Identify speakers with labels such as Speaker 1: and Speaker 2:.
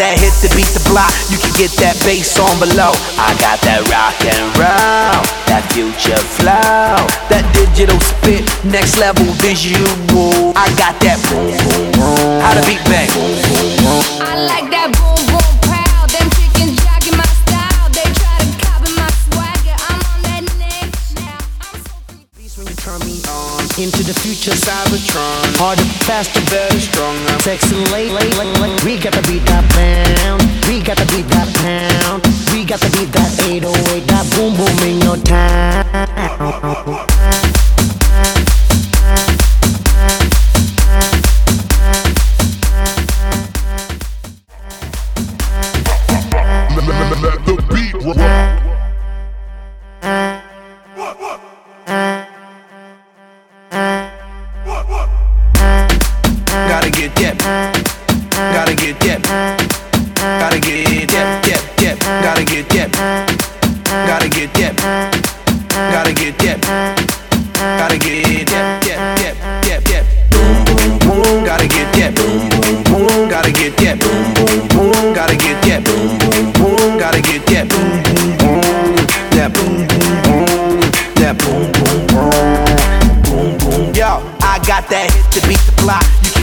Speaker 1: to beat the block. You can get that bass on below. I got that rock and roll, that future flow, that digital spit, next level visual. I got that boom boom boom. How to beat bang.
Speaker 2: I like
Speaker 1: into the future Cybertron. Harder, faster, better, stronger. Sexy late, late, late, late. We got to beat that pound. We got to beat that pound. We got to beat that 808. That boom boom in your town.
Speaker 3: The beat
Speaker 1: Gotta get that. That. That. Gotta get that. Gotta get that. Gotta get that. Gotta get that. That. That. That. That. Boom boom boom. Gotta get that. Boom boom boom. Gotta get that. Boom boom boom. Gotta get that. Boom boom boom. Gotta get that. Boom boom boom. That boom boom boom. That boom boom boom. Boom boom. Yo, I got that hit to beat the block. You